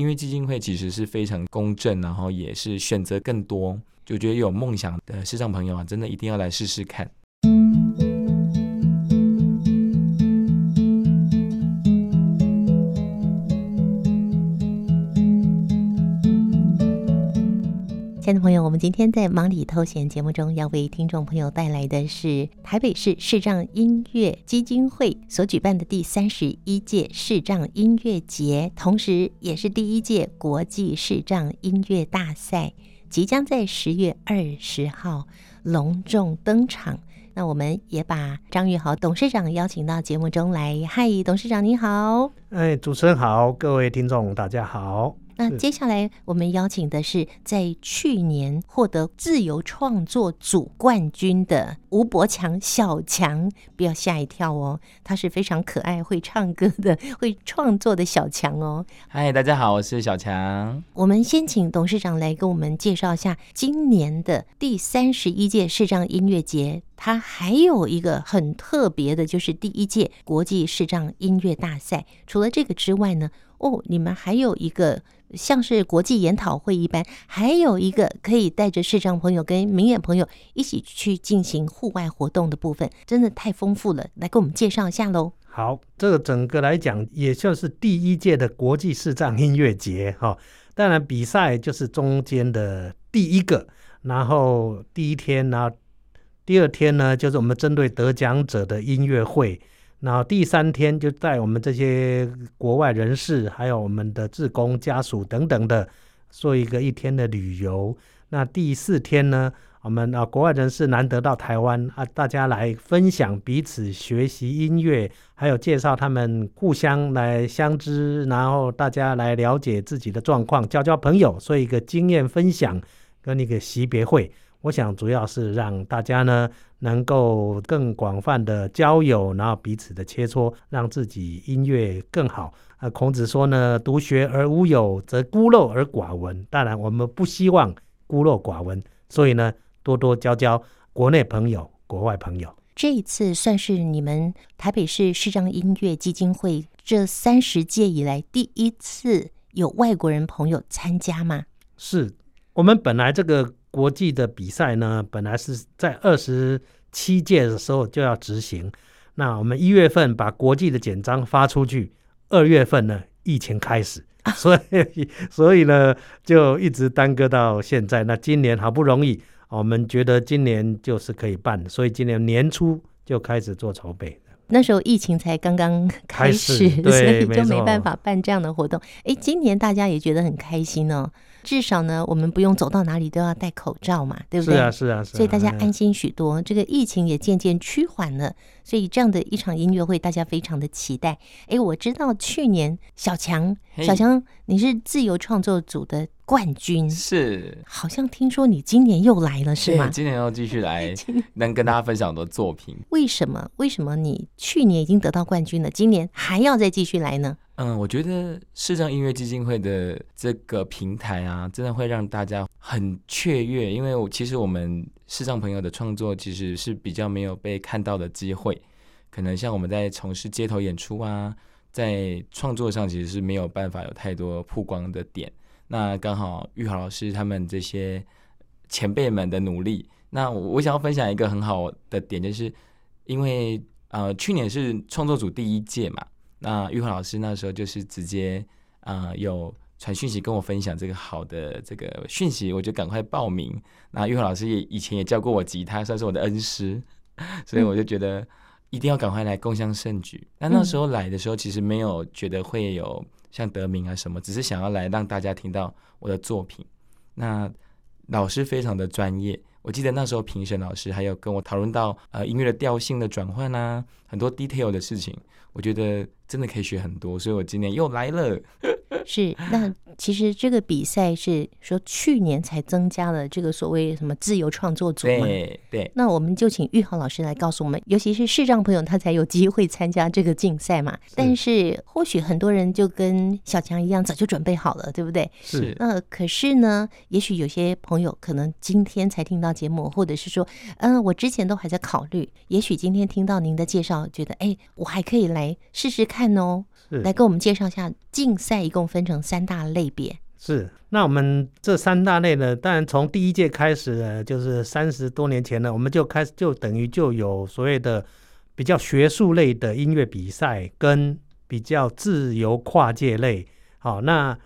因为基金会其实是非常公正，然后也是选择更多，就觉得有梦想的视障朋友啊，真的一定要来试试看。亲爱的朋友，我们今天在忙里偷闲节目中要为听众朋友带来的是台北市视障音乐基金会所举办的第三十一届视障音乐节，同时也是第一届国际视障音乐大赛，即将在十月二十号隆重登场。那我们也把张玉豪董事长邀请到节目中来。嗨，董事长你好！哎，主持人好，各位听众大家好。那接下来我们邀请的是在去年获得自由创作组冠军的吴伯强小强，不要吓一跳哦，他是非常可爱、会唱歌的、会创作的小强哦。嗨，大家好，我是小强。我们先请董事长来跟我们介绍一下今年的第三十一届视障音乐节，它还有一个很特别的，就是第一届国际视障音乐大赛。除了这个之外呢，哦，你们还有一个。像是国际研讨会一般，还有一个可以带着视障朋友跟明眼朋友一起去进行户外活动的部分，真的太丰富了。来给我们介绍一下喽。好，这个整个来讲，也就是第一届的国际视障音乐节哈。当然，比赛就是中间的第一个，然后第一天，然后第二天呢，就是我们针对得奖者的音乐会。然后第三天就带我们这些国外人士，还有我们的志工家属等等的，做一个一天的旅游。那第四天呢，我们啊国外人士难得到台湾啊，大家来分享彼此学习音乐，还有介绍他们互相来相知，然后大家来了解自己的状况，交交朋友，做一个经验分享跟一个惜别会。我想主要是让大家呢能够更广泛的交友，然后彼此的切磋，让自己音乐更好。啊，孔子说呢，独学而无友，则孤陋而寡闻。当然，我们不希望孤陋寡闻，所以呢，多多交交国内朋友、国外朋友。这一次算是你们台北市视障音乐基金会这三十届以来第一次有外国人朋友参加吗？是我们本来这个。国际的比赛呢，本来是在二十七届的时候就要执行。那我们一月份把国际的简章发出去，二月份呢，疫情开始，所以所以呢，就一直耽搁到现在。那今年好不容易，我们觉得今年就是可以办，所以今年年初就开始做筹备。那时候疫情才刚刚开始，开始 所以就没办法办这样的活动。哎，今年大家也觉得很开心哦。至少呢，我们不用走到哪里都要戴口罩嘛，对不对？是啊，是啊，是啊。所以大家安心许多，这个疫情也渐渐趋缓了。所以这样的一场音乐会，大家非常的期待。哎，我知道去年小强，小强，你是自由创作组的冠军，是。好像听说你今年又来了，是吗？今年要继续来，能跟大家分享的作品。为什么？为什么你去年已经得到冠军了，今年还要再继续来呢？嗯，我觉得视障音乐基金会的这个平台啊，真的会让大家很雀跃，因为我其实我们视障朋友的创作其实是比较没有被看到的机会，可能像我们在从事街头演出啊，在创作上其实是没有办法有太多曝光的点。那刚好玉豪老师他们这些前辈们的努力，那我想要分享一个很好的点，就是因为呃去年是创作组第一届嘛。那玉华老师那时候就是直接啊、有传讯息跟我分享这个好的这个讯息，我就赶快报名。那玉华老师也以前也教过我吉他，算是我的恩师，所以我就觉得一定要赶快来共襄盛举。那那时候来的时候，其实没有觉得会有像得名啊什么，只是想要来让大家听到我的作品。那老师非常的专业。我记得那时候评审老师还有跟我讨论到呃音乐的调性的转换啊，很多 detail 的事情，我觉得真的可以学很多，所以我今年又来了。是，那其实这个比赛是说去年才增加了这个所谓什么自由创作组嘛？对对。那我们就请玉豪老师来告诉我们，尤其是视障朋友他才有机会参加这个竞赛嘛。是。但是或许很多人就跟小强一样，早就准备好了，对不对？是。那可是呢，也许有些朋友可能今天才听到节目，或者是说，嗯，我之前都还在考虑，也许今天听到您的介绍，觉得哎，我还可以来试试看哦。是来给我们介绍一下竞赛，一共分成三大类别。是，那我们这三大类呢，当然从第一届开始呢，就是三十多年前呢，我们就开始就等于就有所谓的比较学术类的音乐比赛，跟比较自由跨界类。好，那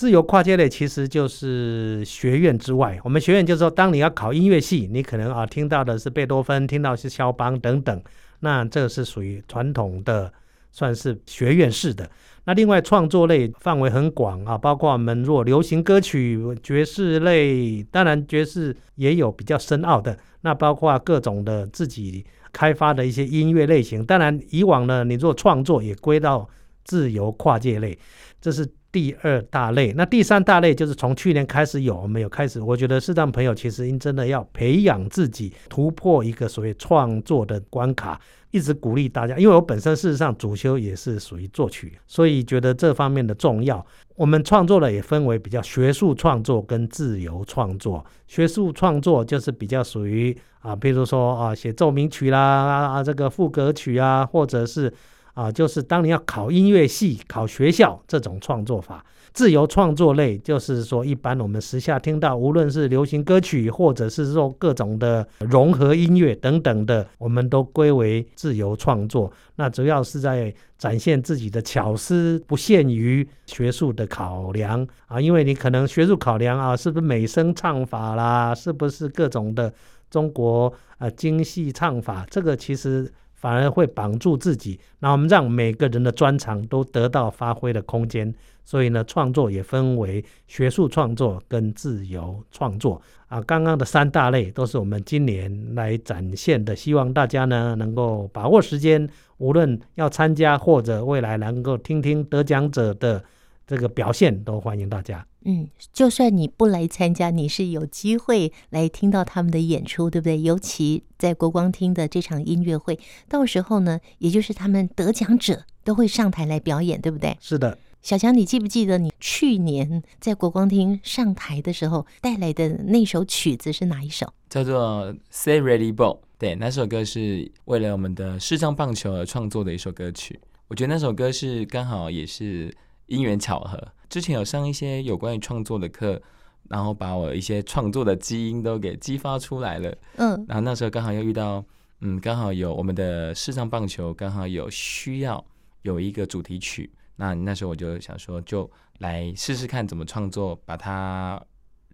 自由跨界类其实就是学院之外，我们学院就是说，当你要考音乐系，你可能啊听到的是贝多芬，听到是肖邦等等，那这个是属于传统的，算是学院式的。那另外创作类范围很广啊，包括我们若流行歌曲、爵士类，当然爵士也有比较深奥的。那包括各种的自己开发的一些音乐类型，当然以往呢，你做创作也归到自由跨界类，这是第二大类。那第三大类就是从去年开始有，我们有开始，我觉得适当朋友其实应真的要培养自己，突破一个所谓创作的关卡。一直鼓励大家，因为我本身事实上主修也是属于作曲，所以觉得这方面的重要。我们创作的也分为比较学术创作跟自由创作。学术创作就是比较属于啊，比如说啊，写奏鸣曲啦啊，这个赋格曲啊，或者是啊，就是当你要考音乐系、考学校这种创作法。自由创作类就是说，一般我们时下听到，无论是流行歌曲，或者是说各种的融合音乐等等的，我们都归为自由创作。那主要是在展现自己的巧思，不限于学术的考量啊。因为你可能学术考量啊，是不是美声唱法啦，是不是各种的中国啊京戏唱法，这个其实反而会绑住自己。那我们让每个人的专长都得到发挥的空间。所以呢，创作也分为学术创作跟自由创作啊。刚刚的三大类都是我们今年来展现的，希望大家呢能够把握时间，无论要参加或者未来能够听听得奖者的这个表现，都欢迎大家。嗯，就算你不来参加，你是有机会来听到他们的演出，对不对？尤其在国光厅的这场音乐会，到时候呢，也就是他们得奖者都会上台来表演，对不对？是的。小强，你记不记得你去年在国光厅上台的时候带来的那首曲子是哪一首？叫做《Say Ready Ball》。对，那首歌是为了我们的视障棒球而创作的一首歌曲。我觉得那首歌是刚好也是因缘巧合。之前有上一些有关于创作的课，然后把我一些创作的基因都给激发出来了。嗯，然后那时候刚好又遇到，嗯，刚好有我们的视障棒球刚好有需要有一个主题曲。那那时候我就想说，就来试试看怎么创作，把它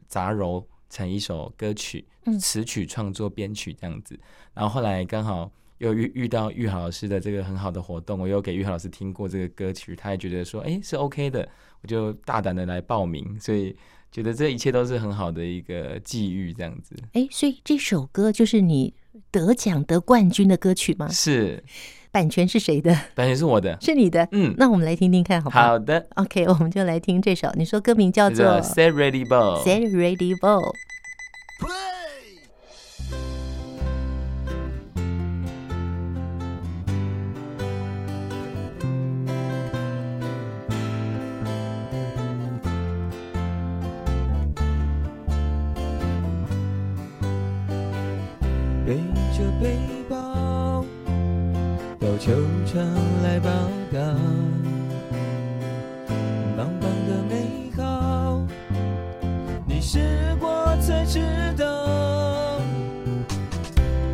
杂糅成一首歌曲，词曲创作编曲这样子。然后后来刚好又遇遇到玉豪老师的这个很好的活动，我又给玉豪老师听过这个歌曲，他也觉得说，哎，是 OK 的，我就大胆的来报名，所以觉得这一切都是很好的一个际遇这样子。哎，所以这首歌就是你得奖得冠军的歌曲吗？是。版权是谁的？版权是我的，是你的。嗯，那我们来听听看，好不好？好的。OK，我们就来听这首。你说歌名叫做《Set Ready Ball》。Set Ready Ball。背包。到球场来报到，棒棒的美好，你试过才知道。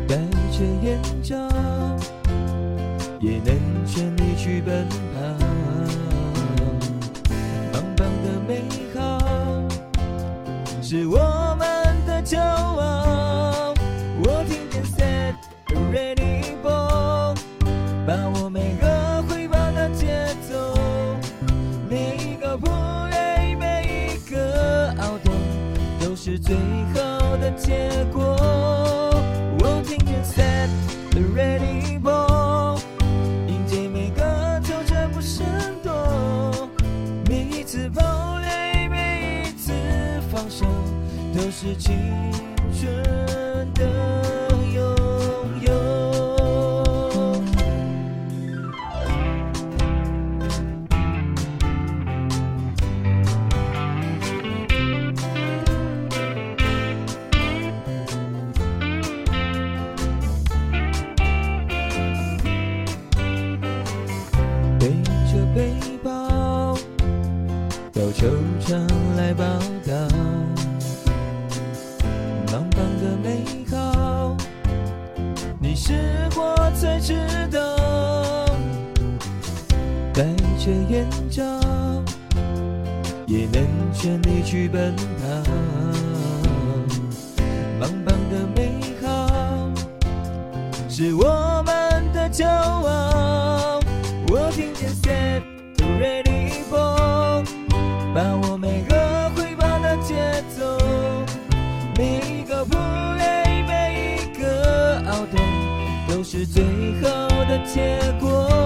戴着眼罩，也能全力去奔跑。棒棒的美好，是我最好的结果。我听见 Set Ready Ball，迎接每个挫折不闪躲，每一次跑垒，每一次放手，都是青带着眼罩也能全力去奔跑，棒棒的美好是我们的骄傲，我听见 Set Ready Go，把握每个挥棒的节奏，每一个 play，每一个 out，都是最好的结果。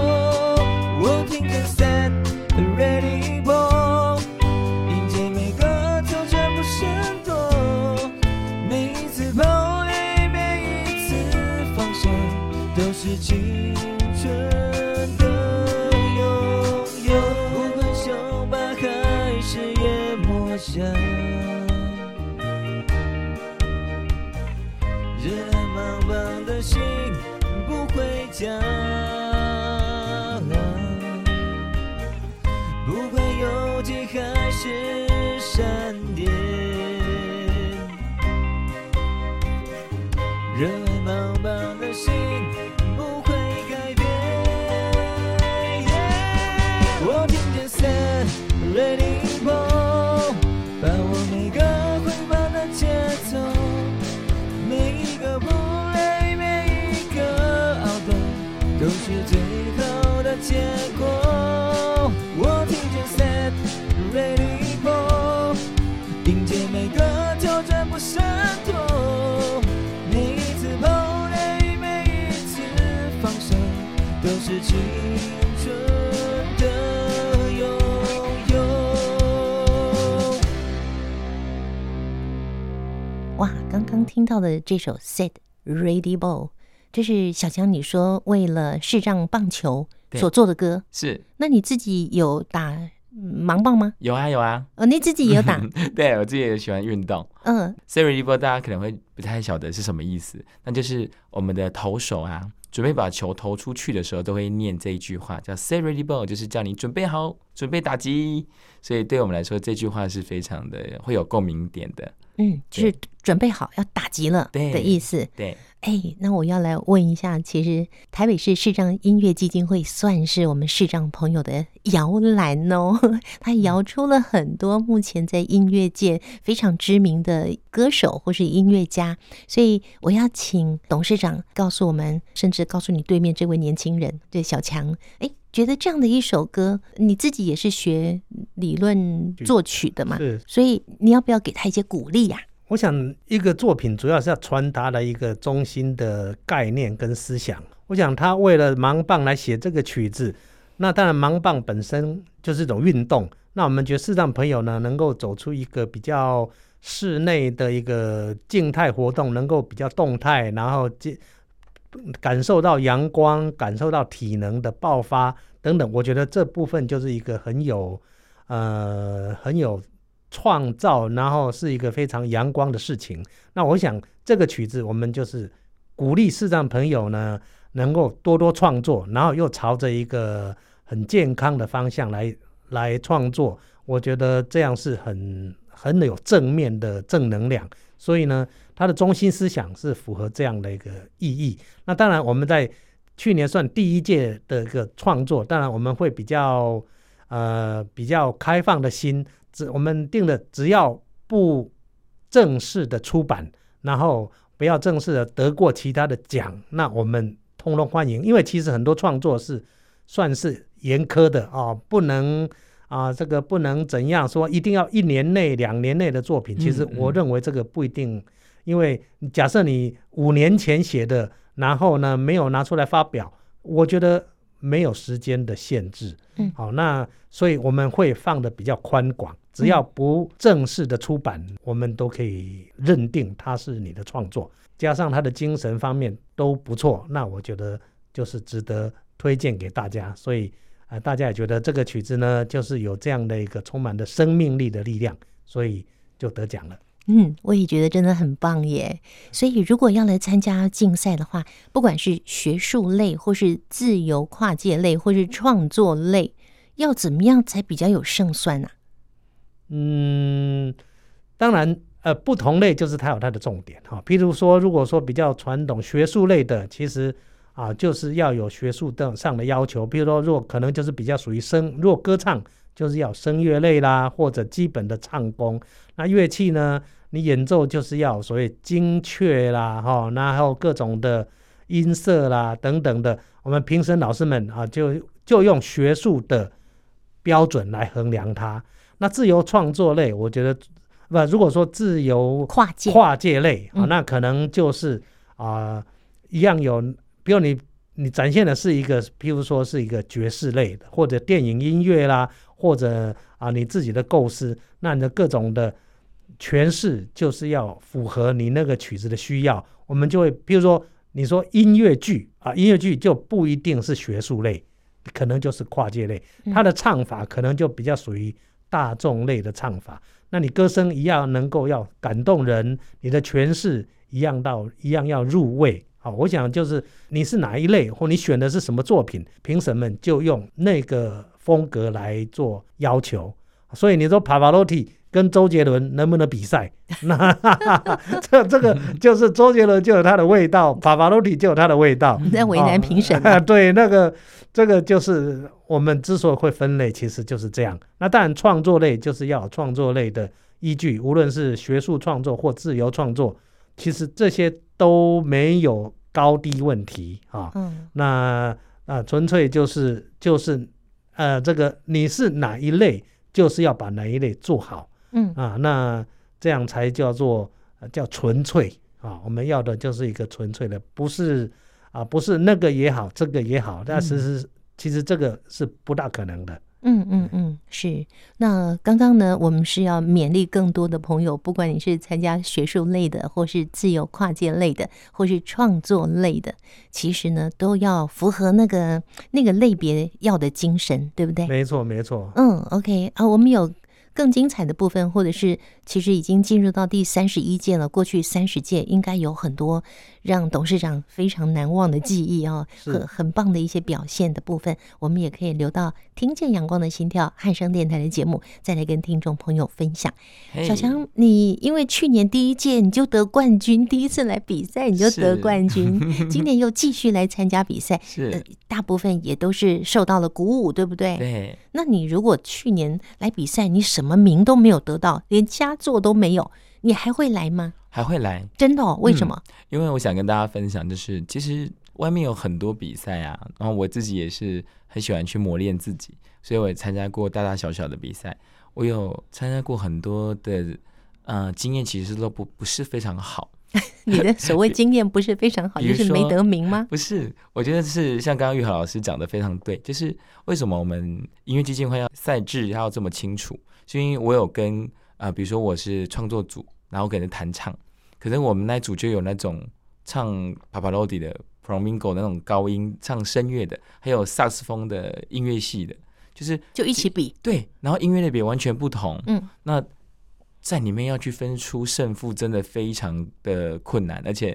哇，刚刚听到的这首《Set Ready Ball》，这是小强你说为了视障棒球所做的歌。是那你自己有打嗯盲棒吗？有啊有啊，哦，你自己也有打？对我自己也喜欢运动。嗯 s e r i b o 大家可能会不太晓得是什么意思，那就是我们的投手啊，准备把球投出去的时候，都会念这一句话，叫 “say ready ball”，就是叫你准备好，准备打击。所以对我们来说，这句话是非常的会有共鸣点的。嗯，就是准备好要打击了对的意思。对，哎，那我要来问一下，其实台北市市长音乐基金会算是我们视障朋友的摇篮哦，他摇出了很多目前在音乐界非常知名的歌手或是音乐家，所以我要请董事长告诉我们，甚至告诉你对面这位年轻人，对小强，哎，觉得这样的一首歌，你自己也是学理论作曲的嘛？是所以你要不要给他一些鼓励呀、我想，一个作品主要是要传达了一个中心的概念跟思想。我想他为了盲棒来写这个曲子，那当然盲棒本身就是一种运动。那我们觉得视障朋友呢，能够走出一个比较室内的一个静态活动，能够比较动态，然后感受到阳光，感受到体能的爆发等等。我觉得这部分就是一个很有呃很有。创造，然后是一个非常阳光的事情。那我想这个曲子，我们就是鼓励视障朋友呢，能够多多创作，然后又朝着一个很健康的方向来来创作。我觉得这样是很很有正面的正能量。所以呢，它的中心思想是符合这样的一个意义。那当然，我们在去年算第一届的一个创作，当然我们会比较呃比较开放的心。只我们定的，只要不正式的出版，然后不要正式的得过其他的奖，那我们通通欢迎。因为其实很多创作是算是严苛的啊、哦，不能啊，这个不能怎样说，一定要一年内、两年内的作品。其实我认为这个不一定，嗯嗯、因为假设你五年前写的，然后呢没有拿出来发表，我觉得。没有时间的限制，嗯，好，那所以我们会放的比较宽广，只要不正式的出版，嗯、我们都可以认定它是你的创作，加上它的精神方面都不错，那我觉得就是值得推荐给大家。所以啊、呃，大家也觉得这个曲子呢，就是有这样的一个充满的生命力的力量，所以就得奖了。嗯，我也觉得真的很棒耶。所以，如果要来参加竞赛的话，不管是学术类，或是自由跨界类，或是创作类，要怎么样才比较有胜算呢、啊？嗯，当然，呃，不同类就是它有它的重点哈。譬如说，如果说比较传统学术类的，其实啊，就是要有学术的上的要求。比如说，如果可能就是比较属于声，如果歌唱就是要声乐类啦，或者基本的唱功。那乐器呢，你演奏就是要所谓精确啦，哈，然后各种的音色啦等等的，我们评审老师们啊，就就用学术的标准来衡量它。那自由创作类，我觉得不，如果说自由跨界跨界类啊，嗯、那可能就是啊、呃，一样有，比如你你展现的是一个，譬如说是一个爵士类的，或者电影音乐啦，或者啊你自己的构思，那你的各种的诠释就是要符合你那个曲子的需要，我们就会，比如说你说音乐剧啊，音乐剧就不一定是学术类，可能就是跨界类，它的唱法可能就比较属于。大众类的唱法，那你歌声一样能够要感动人，你的诠释一样到一样要入味。好，我想就是你是哪一类，或你选的是什么作品，评审们就用那个风格来做要求。所以你说帕瓦罗蒂跟周杰伦能不能比赛？那 这这个就是周杰伦就有他的味道，法法罗蒂就有他的味道。你在为难评审、啊哦、对，那个这个就是我们之所以会分类，其实就是这样。那当然，创作类就是要创作类的依据，无论是学术创作或自由创作，其实这些都没有高低问题啊。嗯、那啊，纯粹就是就是呃，这个你是哪一类，就是要把哪一类做好。嗯啊，那这样才叫做叫纯粹啊！我们要的就是一个纯粹的，不是啊，不是那个也好，这个也好，但其实其实这个是不大可能的。嗯嗯嗯，是。那刚刚呢，我们是要勉励更多的朋友，不管你是参加学术类的，或是自由跨界类的，或是创作类的，其实呢，都要符合那个那个类别要的精神，对不对？没错，没错。嗯，OK 啊，我们有。更精彩的部分，或者是其实已经进入到第三十一届了。过去三十届应该有很多让董事长非常难忘的记忆哦，很很棒的一些表现的部分，我们也可以留到听见阳光的心跳汉声电台的节目，再来跟听众朋友分享。小强，你因为去年第一届你就得冠军，第一次来比赛你就得冠军，今年又继续来参加比赛，是、呃、大部分也都是受到了鼓舞，对不对？对。那你如果去年来比赛，你什么名都没有得到，连佳作都没有，你还会来吗？还会来，真的哦？为什么？嗯，因为我想跟大家分享，就是其实外面有很多比赛啊，然后我自己也是很喜欢去磨练自己，所以我也参加过大大小小的比赛，我有参加过很多的，呃，经验其实都不不是非常好。你的所谓经验不是非常好，就是没得名吗？不是，我觉得是像刚刚玉豪老师讲的非常对，就是为什么我们音乐基金会要赛制要这么清楚？是因为我有跟啊、呃，比如说我是创作组，然后给人弹唱，可是我们那组就有那种唱 Paparodi 的 Promingo 那种高音唱声乐的，还有萨克斯风的音乐系的，就是就一起比对，然后音乐类别完全不同，嗯，那。在里面要去分出胜负，真的非常的困难，而且，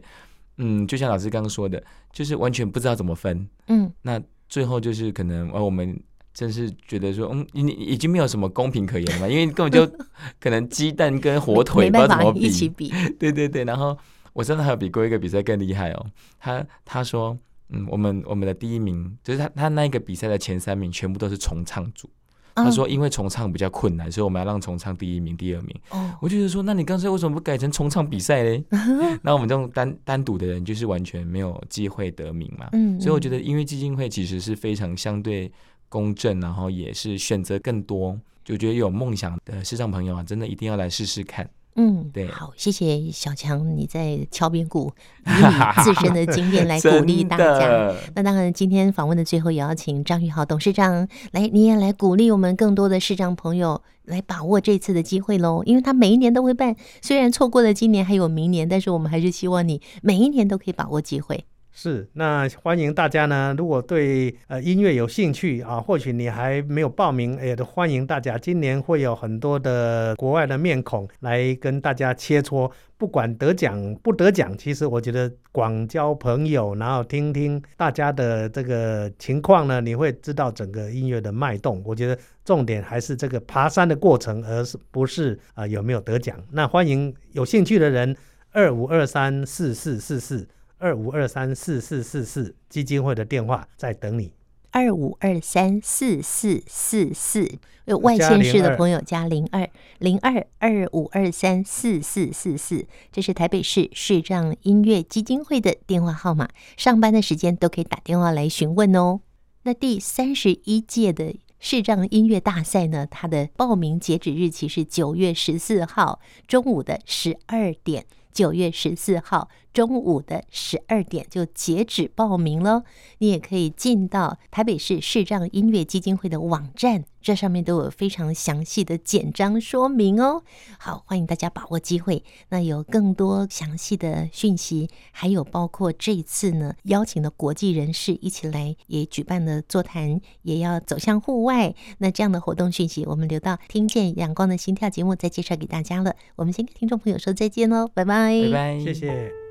嗯，就像老师刚刚说的，就是完全不知道怎么分，嗯，那最后就是可能，呃，我们真是觉得说，嗯，你已经没有什么公平可言了嘛，因为根本就 可能鸡蛋跟火腿不知道怎么比，一起比，对对对，然后我真的还有比过一个比赛更厉害哦，他他说，嗯，我们我们的第一名就是他他那个比赛的前三名全部都是重唱组。他说：“因为重唱比较困难，所以我们要让重唱第一名、第二名。”哦，我就是说，那你刚才为什么不改成重唱比赛嘞？那我们这种单单独的人，就是完全没有机会得名嘛。嗯，所以我觉得音乐基金会其实是非常相对公正，然后也是选择更多。就觉得有梦想的视障朋友啊，真的一定要来试试看。嗯，对，好，谢谢小强，你在敲边鼓，以你自身的经验来鼓励大家。那当然，今天访问的最后，也要请张玉豪董事长来，你也来鼓励我们更多的视障朋友来把握这次的机会喽。因为他每一年都会办，虽然错过了今年，还有明年，但是我们还是希望你每一年都可以把握机会。是，那欢迎大家呢。如果对呃音乐有兴趣啊，或许你还没有报名，也都欢迎大家。今年会有很多的国外的面孔来跟大家切磋。不管得奖不得奖，其实我觉得广交朋友，然后听听大家的这个情况呢，你会知道整个音乐的脉动。我觉得重点还是这个爬山的过程，而是不是啊、有没有得奖？那欢迎有兴趣的人，二五二三四四四四。二五二三四四四四基金会的电话在等你。二五二三四四四四，有外县市的朋友加零二零二二五二三四四四四，这是台北市视障音乐基金会的电话号码。上班的时间都可以打电话来询问哦。那第三十一届的视障音乐大赛呢，它的报名截止日期是九月十四号中午的十二点。九月十四号中午的十二点就截止报名喽。你也可以进到台北市视障音乐基金会的网站，这上面都有非常详细的简章说明哦。好，欢迎大家把握机会。那有更多详细的讯息，还有包括这一次呢邀请的国际人士一起来也举办的座谈，也要走向户外。那这样的活动讯息，我们留到听见阳光的心跳节目再介绍给大家了。我们先跟听众朋友说再见喽，拜拜。拜拜，谢谢。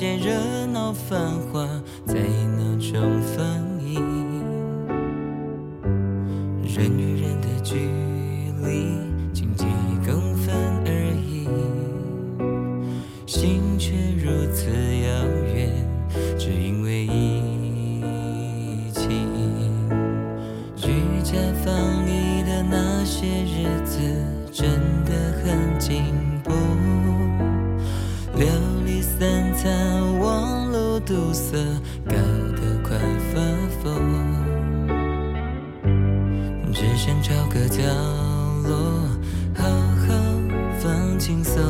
些热闹繁华。轻松，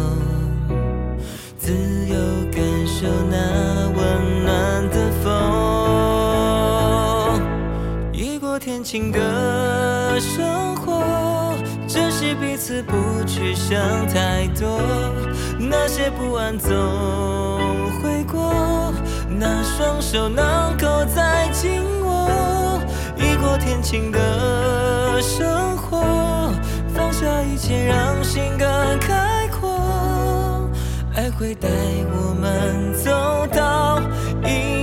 自由感受那温暖的风，雨过天晴的生活。珍惜彼此，不去想太多。那些不安总会过，那双手能够再紧握。雨过天晴的生活，放下一切，让心更开。会带我们走到。一。